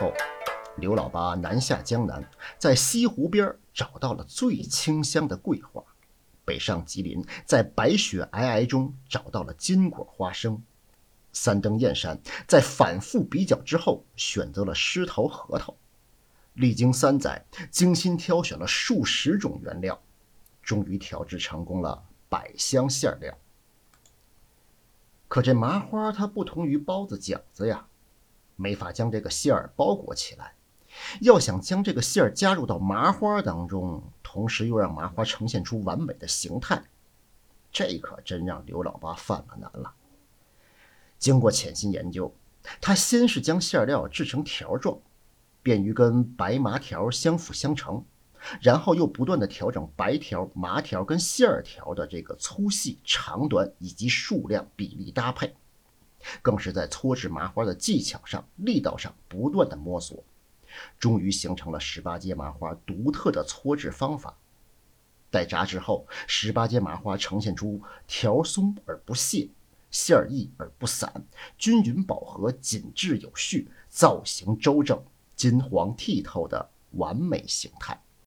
后刘老八南下江南，在西湖边找到了最清香的桂花；北上吉林，在白雪皑皑中找到了金果花生；三登燕山，在反复比较之后，选择了狮头核桃。历经三载，精心挑选了数十种原料，终于调制成功了百香馅料。可这麻花它不同于包子、饺子呀。没法将这个馅儿包裹起来，要想将这个馅儿加入到麻花当中，同时又让麻花呈现出完美的形态，这可真让刘老八犯了难了。经过潜心研究，他先是将馅料制成条状，便于跟白麻条相辅相成，然后又不断的调整白条、麻条跟馅儿条的这个粗细、长短以及数量比例搭配。更是在搓制麻花的技巧上、力道上不断的摸索，终于形成了十八街麻花独特的搓制方法。待炸制后，十八街麻花呈现出条松而不泄、馅儿溢而不散、均匀饱和、紧致有序、造型周正、金黄剔透的完美形态。